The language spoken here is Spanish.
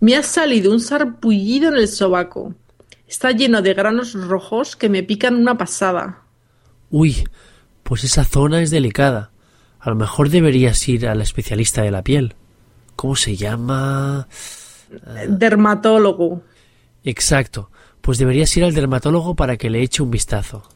Me ha salido un sarpullido en el sobaco. Está lleno de granos rojos que me pican una pasada. Uy, pues esa zona es delicada. A lo mejor deberías ir al especialista de la piel. ¿Cómo se llama? Ah. Dermatólogo. Exacto. Pues deberías ir al dermatólogo para que le eche un vistazo.